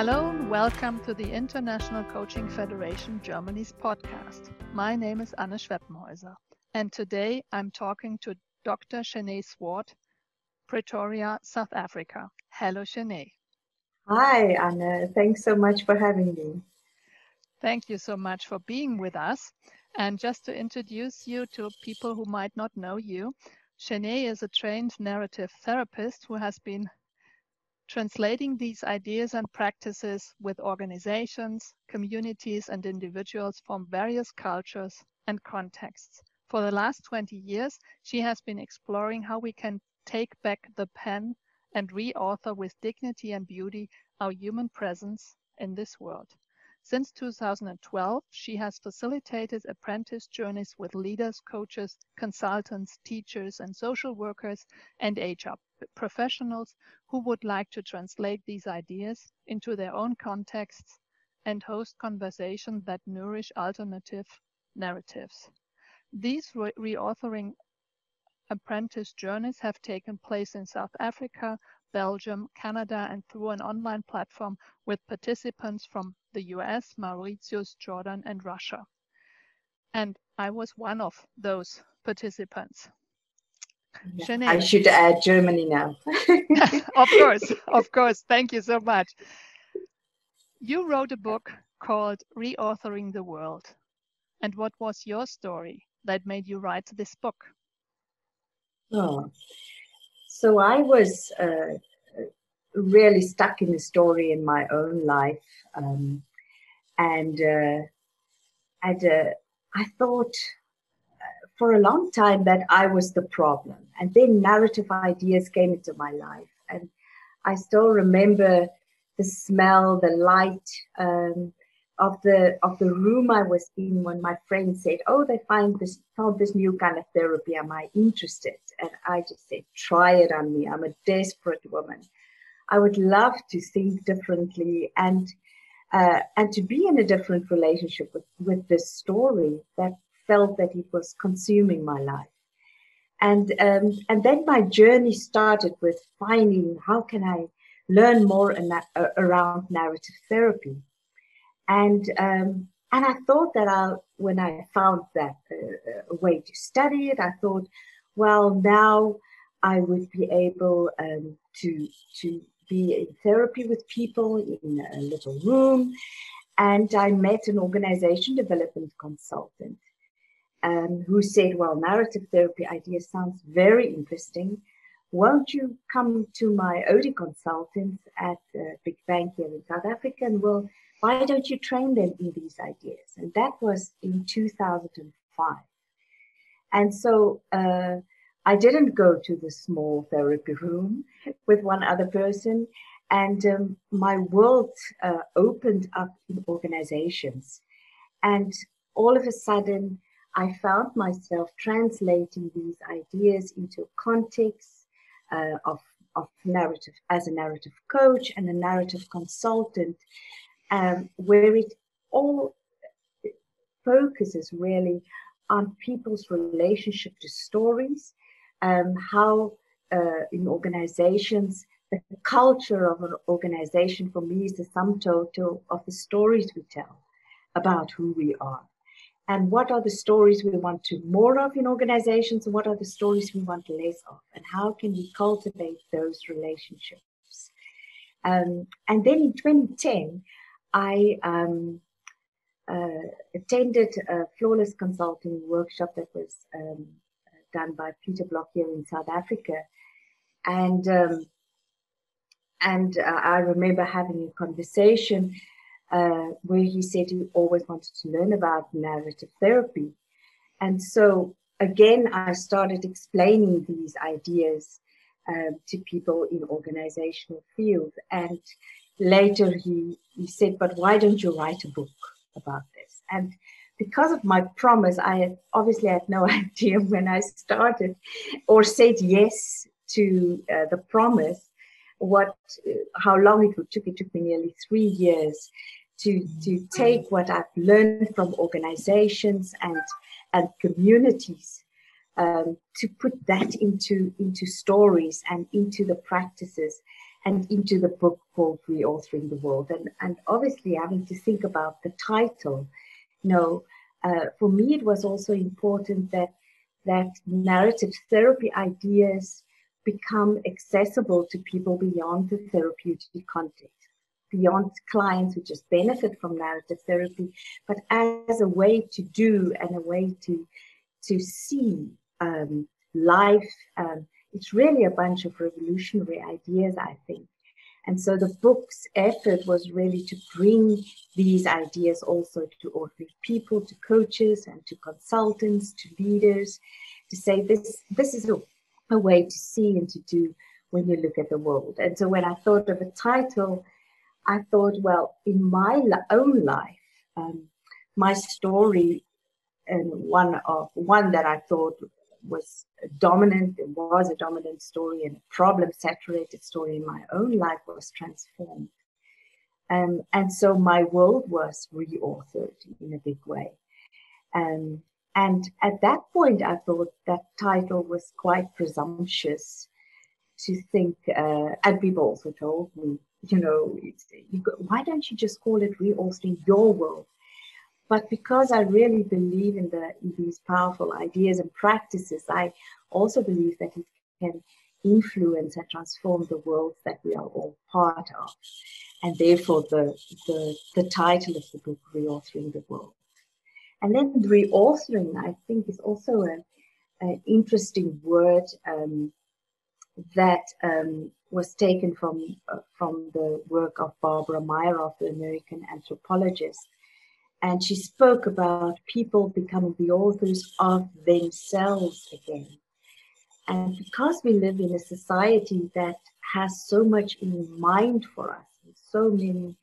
Hello and welcome to the International Coaching Federation Germany's podcast. My name is Anne Schweppenhäuser, and today I'm talking to Dr. Chené Swart, Pretoria, South Africa. Hello, Chené. Hi, Anne. Thanks so much for having me. Thank you so much for being with us. And just to introduce you to people who might not know you, Chené is a trained narrative therapist who has been translating these ideas and practices with organizations, communities, and individuals from various cultures and contexts. For the last 20 years, she has been exploring how we can take back the pen and reauthor with dignity and beauty our human presence in this world. Since 2012, she has facilitated apprentice journeys with leaders, coaches, consultants, teachers, and social workers and HR professionals who would like to translate these ideas into their own contexts and host conversations that nourish alternative narratives. These re reauthoring apprentice journeys have taken place in South Africa, Belgium, Canada, and through an online platform with participants from the US, Mauritius, Jordan, and Russia. And I was one of those participants. Yeah, I should add Germany now. of course, of course. Thank you so much. You wrote a book called Reauthoring the World. And what was your story that made you write this book? Oh, so I was uh, really stuck in the story in my own life, um, and uh, and uh, I thought for a long time that I was the problem, and then narrative ideas came into my life, and I still remember the smell, the light. Um, of the of the room I was in when my friend said, "Oh, they find this found this new kind of therapy. Am I interested?" And I just said, "Try it on me. I'm a desperate woman. I would love to think differently and uh, and to be in a different relationship with with this story that felt that it was consuming my life." And um, and then my journey started with finding how can I learn more around narrative therapy. And um, and I thought that I, when I found that uh, way to study it, I thought, well, now I would be able um, to to be in therapy with people in a little room, and I met an organization development consultant um, who said, "Well, narrative therapy idea sounds very interesting. Won't you come to my OD consultants at uh, Big Bank here in South Africa, and we'll." why don't you train them in these ideas? And that was in 2005. And so uh, I didn't go to the small therapy room with one other person. And um, my world uh, opened up in organizations. And all of a sudden, I found myself translating these ideas into context uh, of, of narrative as a narrative coach and a narrative consultant um, where it all focuses really on people's relationship to stories, um, how uh, in organizations, the culture of an organization for me is the sum total of the stories we tell about who we are. And what are the stories we want to more of in organizations, and what are the stories we want less of, and how can we cultivate those relationships? Um, and then in 2010, I um, uh, attended a flawless consulting workshop that was um, done by Peter Block here in South Africa, and um, and uh, I remember having a conversation uh, where he said he always wanted to learn about narrative therapy, and so again I started explaining these ideas um, to people in organizational field and later he, he said, but why don't you write a book about this? And because of my promise, I obviously had no idea when I started or said yes to uh, the promise what uh, how long it took. It took me nearly three years to to take what I've learned from organizations and and communities um, to put that into into stories and into the practices and into the book called Reauthoring the World. And, and obviously, having to think about the title, you know, uh, for me, it was also important that that narrative therapy ideas become accessible to people beyond the therapeutic context, beyond clients who just benefit from narrative therapy, but as a way to do and a way to to see um, life. Um, it's really a bunch of revolutionary ideas, I think. And so the book's effort was really to bring these ideas also to ordinary people, to coaches and to consultants, to leaders, to say this, this is a, a way to see and to do when you look at the world. And so when I thought of a title, I thought, well, in my own life, um, my story and one of one that I thought was dominant, it was a dominant story and a problem saturated story in my own life was transformed. Um, and so my world was reauthored in a big way. Um, and at that point, I thought that title was quite presumptuous to think, uh, and people also told me, you know, you go, why don't you just call it reauthoring your world? But because I really believe in, the, in these powerful ideas and practices, I also believe that it can influence and transform the world that we are all part of. And therefore, the, the, the title of the book, Reauthoring the World. And then reauthoring, I think, is also an interesting word um, that um, was taken from, uh, from the work of Barbara Myerhoff, the American anthropologist and she spoke about people becoming the authors of themselves again. And because we live in a society that has so much in mind for us, so many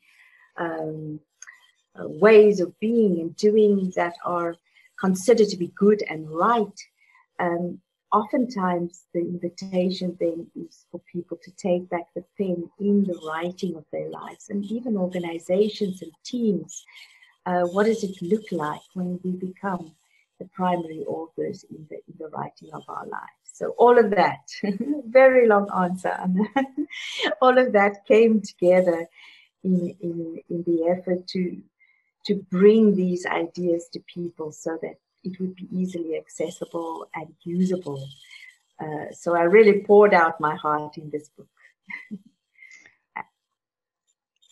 um, uh, ways of being and doing that are considered to be good and right, um, oftentimes the invitation then is for people to take back the pen in the writing of their lives and even organizations and teams uh, what does it look like when we become the primary authors in the, in the writing of our lives? So all of that, very long answer, all of that came together in, in, in the effort to, to bring these ideas to people so that it would be easily accessible and usable. Uh, so I really poured out my heart in this book.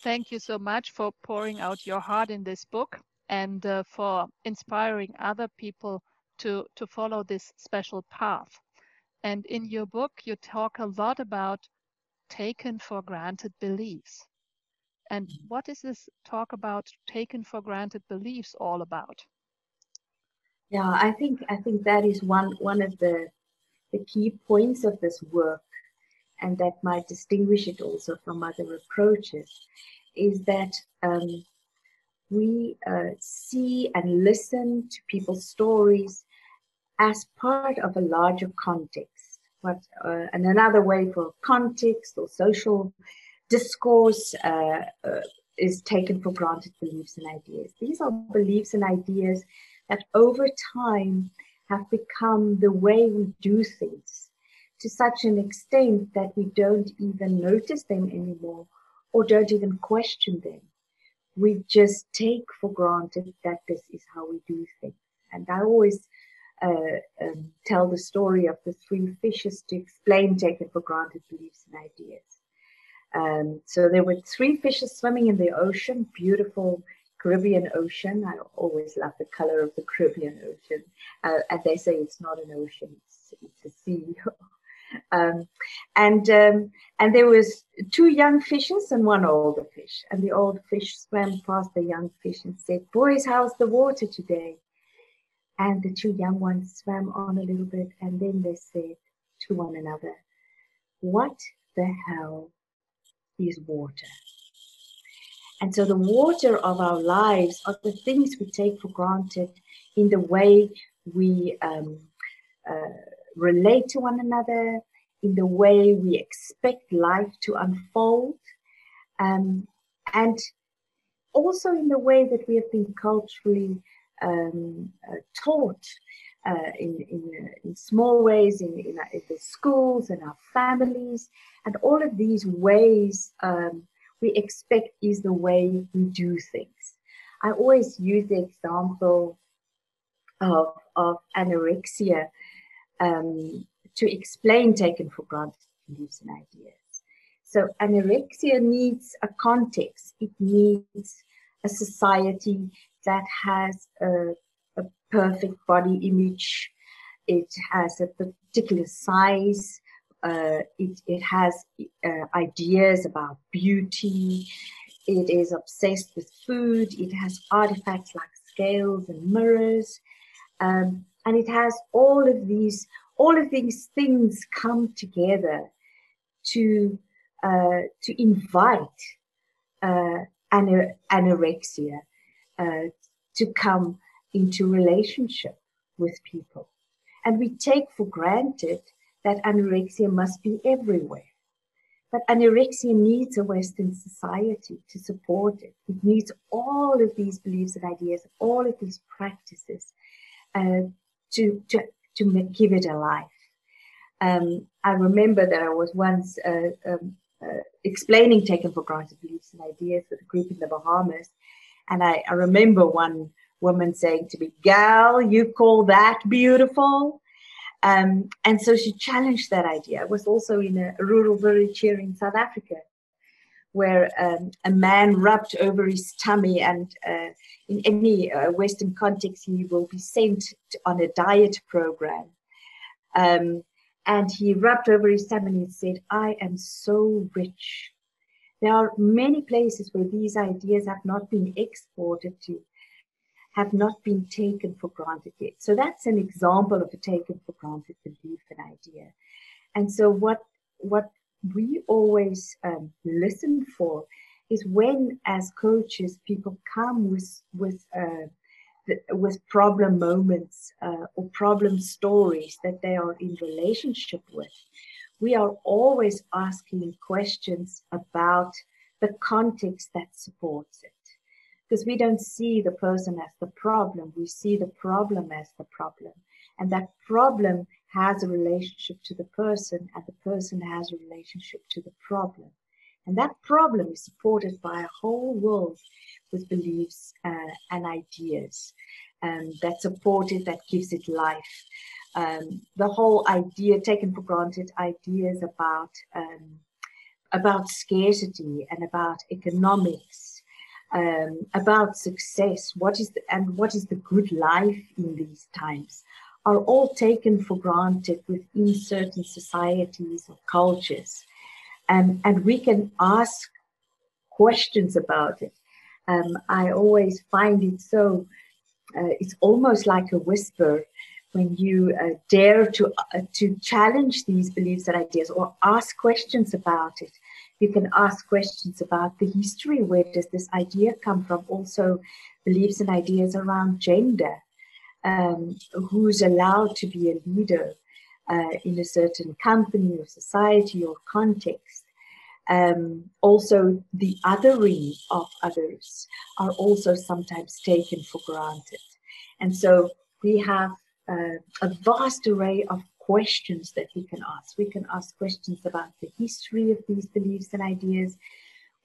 Thank you so much for pouring out your heart in this book and uh, for inspiring other people to, to follow this special path. And in your book, you talk a lot about taken for granted beliefs. And what is this talk about taken for granted beliefs all about? Yeah, I think I think that is one one of the the key points of this work and that might distinguish it also from other approaches, is that um, we uh, see and listen to people's stories as part of a larger context. What, uh, and another way for context or social discourse uh, uh is taken for granted beliefs and ideas. These are beliefs and ideas that over time have become the way we do things to such an extent that we don't even notice them anymore or don't even question them. We just take for granted that this is how we do things. And I always uh, um, tell the story of the three fishes to explain taken for granted beliefs and ideas. Um, so there were three fishes swimming in the ocean, beautiful Caribbean Ocean. I always love the color of the Caribbean Ocean. Uh, and they say it's not an ocean, it's, it's a sea Um, and um, and there was two young fishes and one older fish. And the old fish swam past the young fish and said, "Boys, how's the water today?" And the two young ones swam on a little bit, and then they said to one another, "What the hell is water?" And so the water of our lives are the things we take for granted in the way we um, uh, relate to one another, in the way we expect life to unfold, um, and also in the way that we have been culturally um, uh, taught uh, in, in, uh, in, small ways in, in, in, the schools and our families. And all of these ways um, we expect is the way we do things. I always use the example of, of anorexia um, to explain taken for granted beliefs and ideas. So anorexia needs a context. It needs a society that has a, a perfect body image. It has a particular size. Uh, it, it has uh, ideas about beauty. It is obsessed with food. It has artifacts like scales and mirrors. Um, and it has all of these, all of these things come together to, uh, to invite uh, anorexia uh, to come into relationship with people. And we take for granted that anorexia must be everywhere. But anorexia needs a Western society to support it. It needs all of these beliefs and ideas, all of these practices uh, to, to, to give it a life. Um, I remember that I was once uh, um, uh, explaining taken for granted beliefs and ideas with a group in the Bahamas. And I, I remember one woman saying to me, Gal, you call that beautiful? Um, and so she challenged that idea. I was also in a, rural village here in South Africa where um, a man rubbed over his tummy and uh, in any uh, Western context, he will be sent on a diet program. Um, and he rubbed over his tummy and said, I am so rich. There are many places where these ideas have not been exported to, have not been taken for granted yet. So that's an example of a taken for granted belief and idea. And so what what we always um, listen for is when, as coaches, people come with with uh, the, with problem moments uh, or problem stories that they are in relationship with we are always asking questions about the context that supports it. Because we don't see the person as the problem, we see the problem as the problem. And that problem has a relationship to the person, and the person has a relationship to the problem. And that problem is supported by a whole world with beliefs uh, and ideas um, that support it, that gives it life um, the whole idea taken for granted ideas about um, about scarcity and about economics um, about success what is the, and what is the good life in these times are all taken for granted within certain societies or cultures. Um, and we can ask questions about it. Um, i always find it so uh, it's almost like a whisper when you uh, dare to uh, to challenge these beliefs and ideas or ask questions about it you can ask questions about the history. Where does this idea come from? Also beliefs and ideas around gender. Um, who's allowed to be a leader uh, in a certain company or society or context? Um, also the othering of others are also sometimes taken for granted. And so we have uh, a vast array of questions that we can ask. We can ask questions about the history of these beliefs and ideas.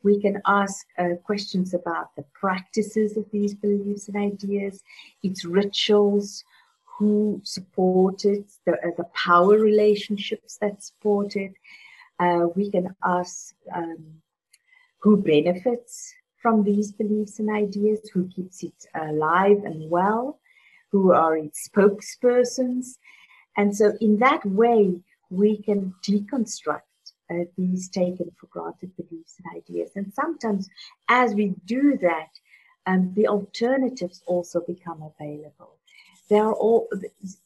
We can ask uh, questions about the practices of these beliefs and ideas, its rituals, who supported, the, uh, the power relationships that support it. Uh, we can ask um, who benefits from these beliefs and ideas, who keeps it alive and well who are its spokespersons. And so, in that way, we can deconstruct uh, these taken for granted beliefs and ideas. And sometimes, as we do that, um, the alternatives also become available. There are all,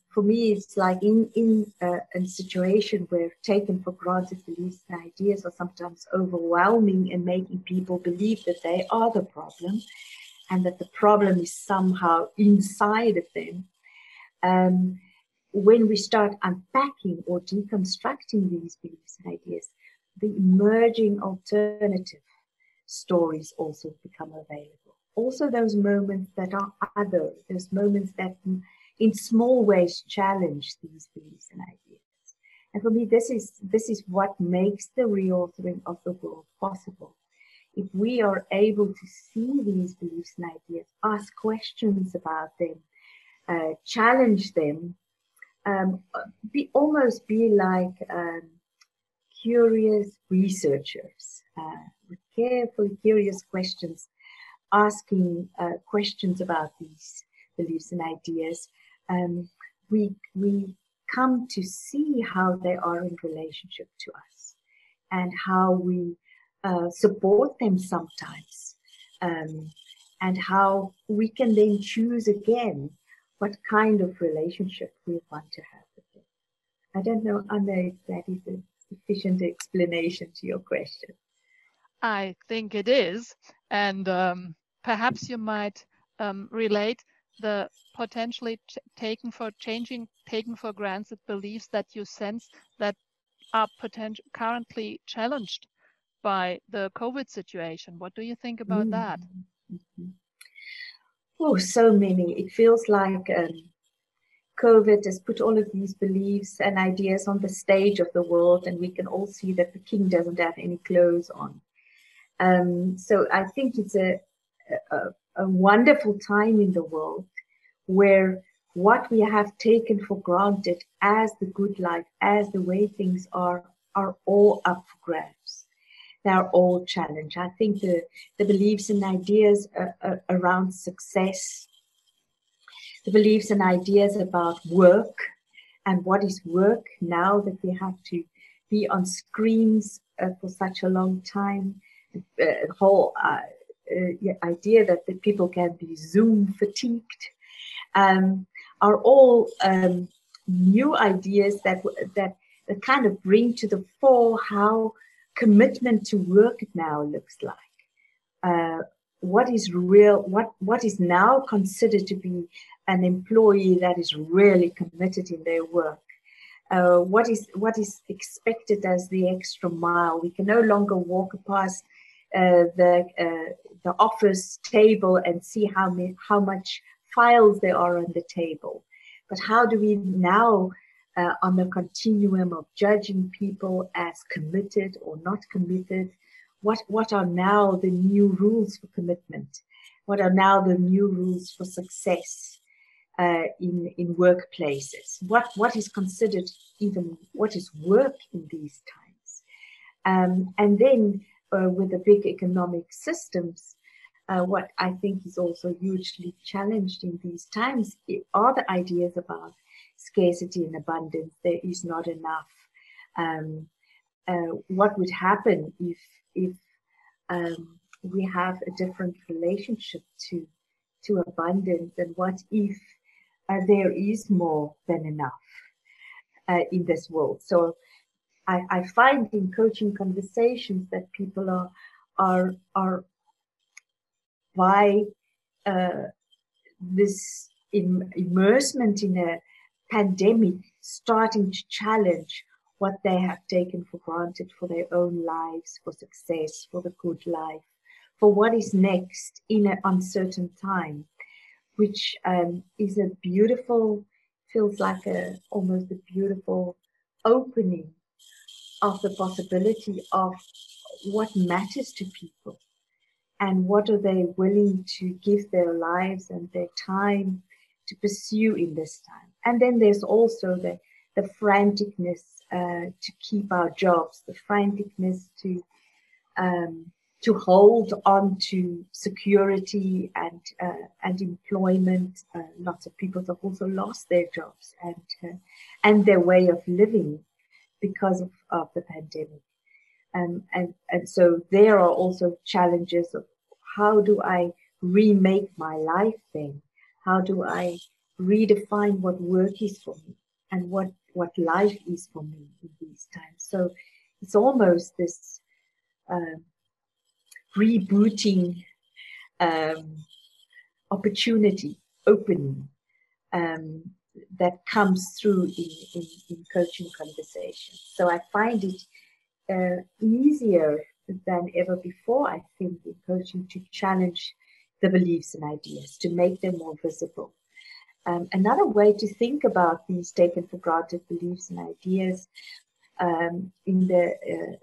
for me, it's like in, in uh, a situation where taken for granted beliefs and ideas are sometimes overwhelming and making people believe that they are the problem and that the problem is somehow inside of them. Um, when we start unpacking or deconstructing these beliefs and ideas, the emerging alternative stories also become available. Also, those moments that are other, those moments that in small ways challenge these beliefs and ideas. And for me, this is this is what makes the reauthoring of the world possible. If we are able to see these beliefs and ideas, ask questions about them, uh, challenge them, um, be almost be like um, curious researchers uh, with careful, curious questions, asking uh, questions about these beliefs and ideas. Um, we we come to see how they are in relationship to us and how we uh, support them sometimes um, and how we can then choose again what kind of relationship we want to have with them. I don't know, Anna, if that is a sufficient explanation to your question. I think it is. And um, perhaps you might um, relate the potentially taken for changing, taken for granted beliefs that you sense that are potential currently challenged by the COVID situation. What do you think about mm -hmm. that? Mm-hmm. Oh, so many. It feels like um, COVID has put all of these beliefs and ideas on the stage of the world, and we can all see that the king doesn't have any clothes on. Um, so I think it's a, a, a wonderful time in the world where what we have taken for granted as the good life, as the way things are, are all up for grabs they're all challenged. I think the, the beliefs and ideas uh, uh, around success, the beliefs and ideas about work and what is work now that we have to be on screens uh, for such a long time, uh, the whole uh, uh, idea that the people can be Zoom fatigued, um, are all um, new ideas that, that, that kind of bring to the fore how commitment to work now looks like. Uh, what is real, what, what is now considered to be an employee that is really committed in their work. Uh, what is what is expected as the extra mile. We can no longer walk past uh, the uh, the office table and see how many, how much files there are on the table. But how do we now uh, on the continuum of judging people as committed or not committed. What, what are now the new rules for commitment? What are now the new rules for success uh, in, in workplaces? What, what is considered even, what is work in these times? Um, and then uh, with the big economic systems, uh, what I think is also hugely challenged in these times are the ideas about scarcity and abundance. There is not enough. Um, uh, what would happen if if um, we have a different relationship to to abundance, and what if uh, there is more than enough uh, in this world? So I, I find in coaching conversations that people are are are by uh, this Im- immersement in a pandemic starting to challenge what they have taken for granted for their own lives, for success, for the good life, for what is next in an uncertain time, which um, is a beautiful, feels like a almost a beautiful opening of the possibility of what matters to people and what are they willing to give their lives and their time to pursue in this time. And then there's also the, the franticness uh, to keep our jobs, the franticness to um, to hold on to security and uh, and employment. Uh, lots of people have also lost their jobs and uh, and their way of living because of, of the pandemic. Um, and and so there are also challenges of how do I remake my life then? How do I redefine what work is for me and what what life is for me in these times. So it's almost this uh, rebooting um, opportunity, opening um, that comes through in, in, in, coaching conversations. So I find it uh, easier than ever before, I think, in coaching to challenge the beliefs and ideas, to make them more visible. Um, another way to think about these taken for granted beliefs and ideas um, in the uh,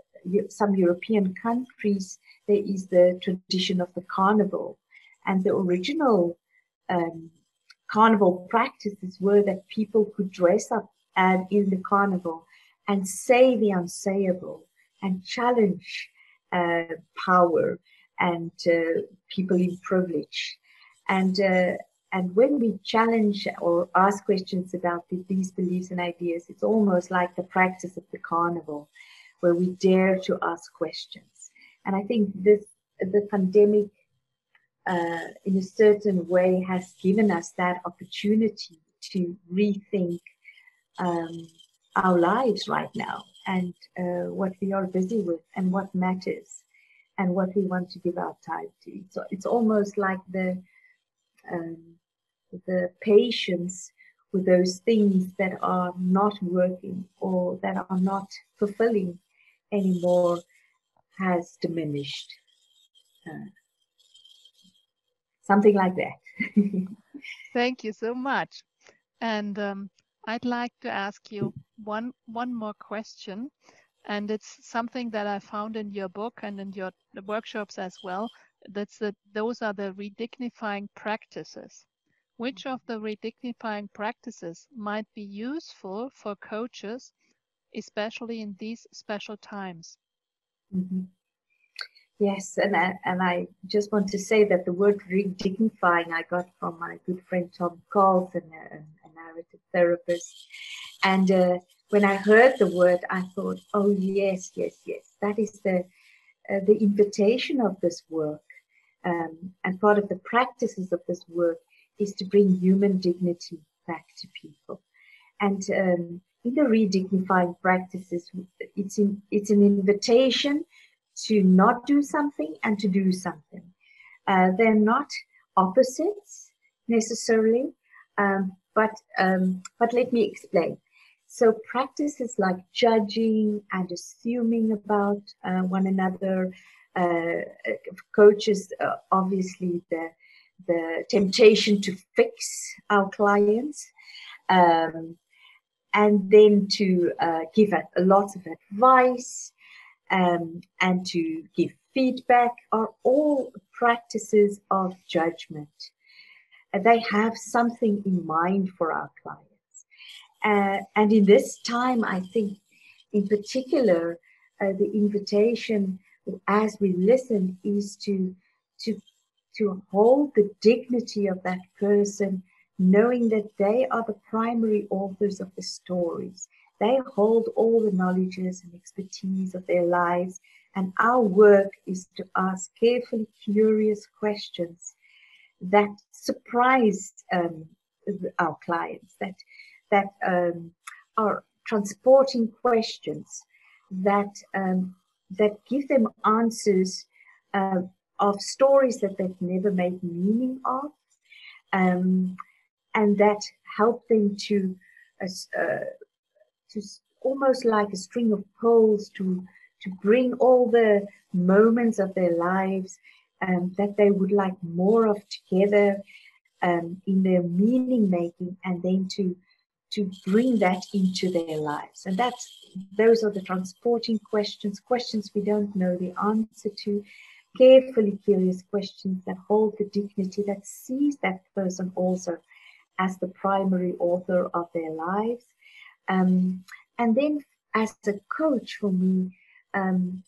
some European countries, there is the tradition of the carnival, and the original um, carnival practices were that people could dress up and in the carnival and say the unsayable and challenge uh, power and uh, people in privilege. And, uh, and when we challenge or ask questions about these beliefs and ideas, it's almost like the practice of the carnival, where we dare to ask questions. And I think this the pandemic, uh, in a certain way, has given us that opportunity to rethink um, our lives right now and uh, what we are busy with and what matters and what we want to give our time to. So it's almost like the um, the patience with those things that are not working or that are not fulfilling anymore has diminished. Uh, something like that. Thank you so much. And um, I'd like to ask you one one more question, and it's something that I found in your book and in your workshops as well. That's that those are the redignifying practices. Which of the redignifying practices might be useful for coaches, especially in these special times? Mm-hmm. Yes, and I, and I just want to say that the word redignifying I got from my good friend Tom Carlson, an a narrative therapist. And uh, when I heard the word, I thought, oh, yes, yes, yes, that is the, uh, the invitation of this work. Um, and part of the practices of this work is to bring human dignity back to people. And um, in the redignifying practices, it's, in, it's an invitation to not do something and to do something. Uh, they're not opposites necessarily, um, but um, but let me explain. So practices like judging and assuming about uh, one another. Uh, coaches, uh, obviously, the the temptation to fix our clients, um, and then to uh, give a, lots of advice um, and to give feedback are all practices of judgment they have something in mind for our clients. Uh, and in this time, I think, in particular, uh, the invitation as we listen is to to to hold the dignity of that person, knowing that they are the primary authors of the stories. They hold all the knowledges and expertise of their lives, and our work is to ask carefully curious questions that surprised um, our clients, that that um, are transporting questions that um, that give them answers uh, of stories that they've never made meaning of, um, and that help them to uh, to almost like a string of pearls to to bring all the moments of their lives um, that they would like more of together um, in their meaning making and then to to bring that into their lives. And that's those are the transporting questions questions we don't know the answer to. Carefully curious questions that hold the dignity that sees that person also as the primary author of their lives. Um, and then as a coach for me um,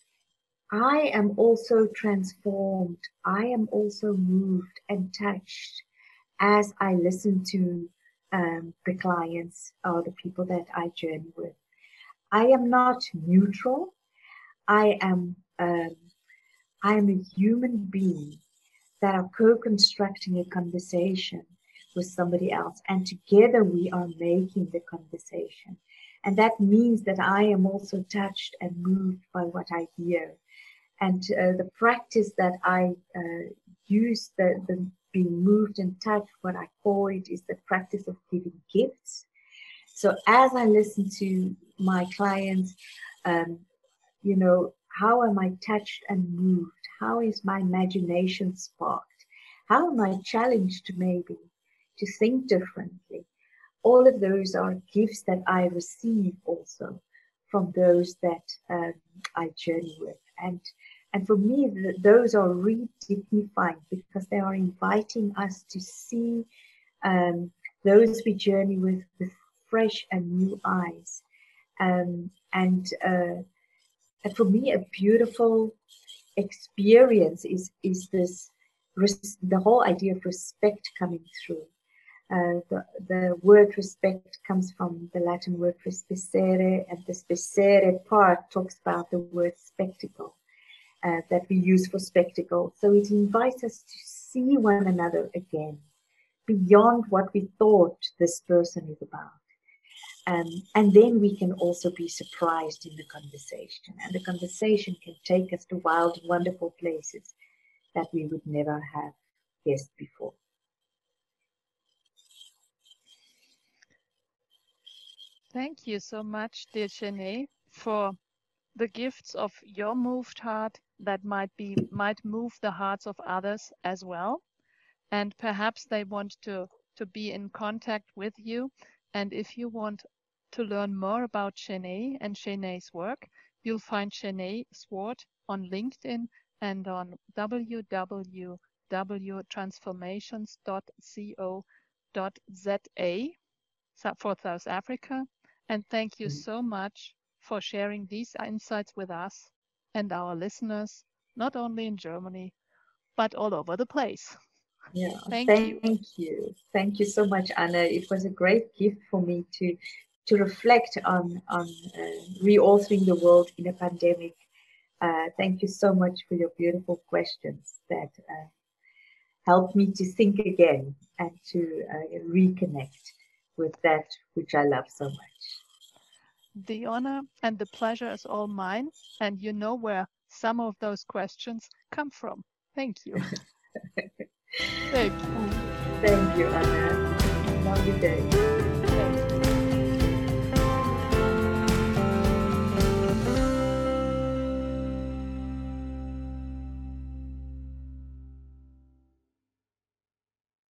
I am also transformed. I am also moved and touched as I listen to um, the clients or the people that I journey with. I am not neutral. I am um, I am a human being that are co-constructing a conversation with somebody else, and together we are making the conversation. And that means that I am also touched and moved by what I hear and uh, the practice that I uh, use, the, the being moved and touched, what I call it is the practice of giving gifts. So as I listen to my clients, um, you know, how am I touched and moved? How is my imagination sparked? How am I challenged maybe to think differently. All of those are gifts that I receive also from those that um, I journey with. And and for me, th- those are redignifying because they are inviting us to see um, those we journey with with fresh and new eyes. Um, and, uh, and for me, a beautiful experience is is this res- the whole idea of respect coming through. Uh, the, the word respect comes from the Latin word respicere, and the spicere part talks about the word spectacle uh, that we use for spectacle. So it invites us to see one another again beyond what we thought this person is about. Um, and then we can also be surprised in the conversation. And the conversation can take us to wild, wonderful places that we would never have guessed before. Thank you so much, dear Chené, for the gifts of your moved heart that might be might move the hearts of others as well. And perhaps they want to, to be in contact with you. And if you want to learn more about Chené and Chené's work, you'll find Chené Swart on LinkedIn and on www.transformations.co.za for South Africa. And thank you mm-hmm. so much for sharing these insights with us and our listeners, not only in Germany, but all over the place. Yeah, thank, thank you. you. Thank you so much, Anna. It was a great gift for me to to reflect on on uh, reauthoring the world in a pandemic. Uh, thank you so much for your beautiful questions that uh, helped me to think again and to uh, reconnect with that which I love so much. The honor and the pleasure is all mine, and you know where some of those questions come from. Thank you. Thank you. Thank you, Anna. Have a good day.